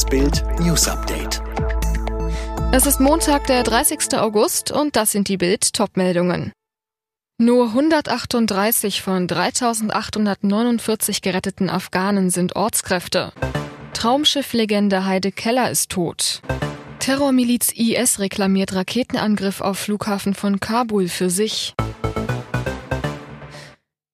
Das Bild News Update. Es ist Montag, der 30. August und das sind die Bild Topmeldungen. Nur 138 von 3849 geretteten Afghanen sind Ortskräfte. Traumschifflegende Heide Keller ist tot. Terrormiliz IS reklamiert Raketenangriff auf Flughafen von Kabul für sich.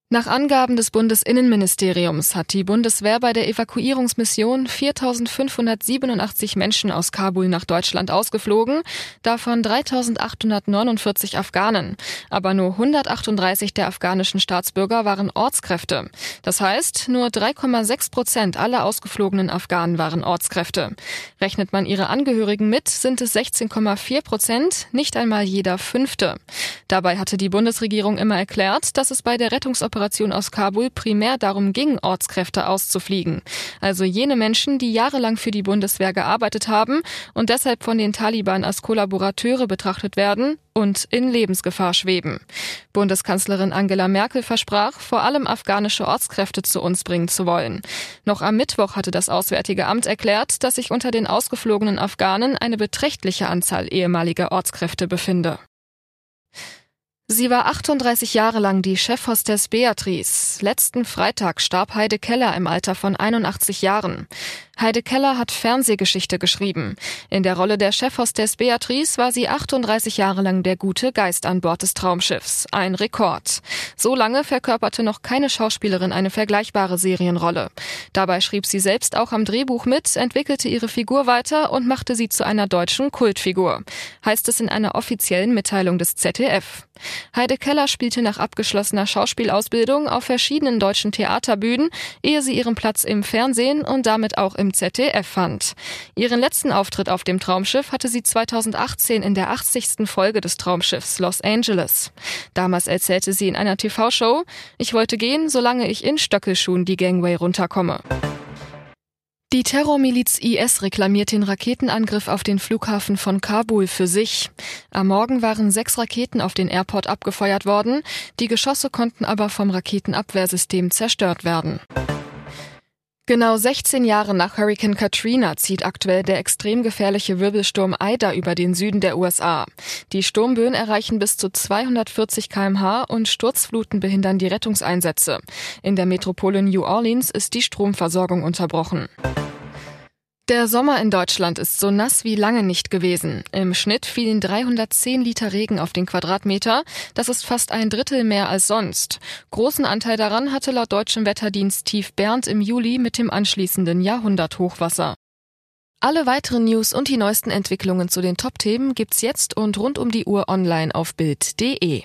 Nach Angaben des Bundesinnenministeriums hat die Bundeswehr bei der Evakuierungsmission 4.587 Menschen aus Kabul nach Deutschland ausgeflogen, davon 3.849 Afghanen. Aber nur 138 der afghanischen Staatsbürger waren Ortskräfte. Das heißt, nur 3,6 Prozent aller ausgeflogenen Afghanen waren Ortskräfte. Rechnet man ihre Angehörigen mit, sind es 16,4 Prozent, nicht einmal jeder Fünfte. Dabei hatte die Bundesregierung immer erklärt, dass es bei der Rettungsoperation Operation aus Kabul primär darum ging, Ortskräfte auszufliegen. Also jene Menschen, die jahrelang für die Bundeswehr gearbeitet haben und deshalb von den Taliban als Kollaborateure betrachtet werden und in Lebensgefahr schweben. Bundeskanzlerin Angela Merkel versprach, vor allem afghanische Ortskräfte zu uns bringen zu wollen. Noch am Mittwoch hatte das Auswärtige Amt erklärt, dass sich unter den ausgeflogenen Afghanen eine beträchtliche Anzahl ehemaliger Ortskräfte befinde. Sie war 38 Jahre lang die Chefhostess Beatrice. Letzten Freitag starb Heide Keller im Alter von 81 Jahren. Heide Keller hat Fernsehgeschichte geschrieben. In der Rolle der Chefhostess Beatrice war sie 38 Jahre lang der gute Geist an Bord des Traumschiffs. Ein Rekord. So lange verkörperte noch keine Schauspielerin eine vergleichbare Serienrolle. Dabei schrieb sie selbst auch am Drehbuch mit, entwickelte ihre Figur weiter und machte sie zu einer deutschen Kultfigur. Heißt es in einer offiziellen Mitteilung des ZDF. Heide Keller spielte nach abgeschlossener Schauspielausbildung auf verschiedenen deutschen Theaterbühnen, ehe sie ihren Platz im Fernsehen und damit auch im ZDF fand. Ihren letzten Auftritt auf dem Traumschiff hatte sie 2018 in der 80. Folge des Traumschiffs Los Angeles. Damals erzählte sie in einer TV-Show, ich wollte gehen, solange ich in Stöckelschuhen die Gangway runterkomme. Die Terrormiliz IS reklamiert den Raketenangriff auf den Flughafen von Kabul für sich. Am Morgen waren sechs Raketen auf den Airport abgefeuert worden, die Geschosse konnten aber vom Raketenabwehrsystem zerstört werden. Genau 16 Jahre nach Hurricane Katrina zieht aktuell der extrem gefährliche Wirbelsturm Ida über den Süden der USA. Die Sturmböen erreichen bis zu 240 kmh und Sturzfluten behindern die Rettungseinsätze. In der Metropole New Orleans ist die Stromversorgung unterbrochen. Der Sommer in Deutschland ist so nass wie lange nicht gewesen. Im Schnitt fielen 310 Liter Regen auf den Quadratmeter. Das ist fast ein Drittel mehr als sonst. Großen Anteil daran hatte laut deutschem Wetterdienst Tief Bernd im Juli mit dem anschließenden Jahrhunderthochwasser. Alle weiteren News und die neuesten Entwicklungen zu den Top-Themen gibt's jetzt und rund um die Uhr online auf Bild.de.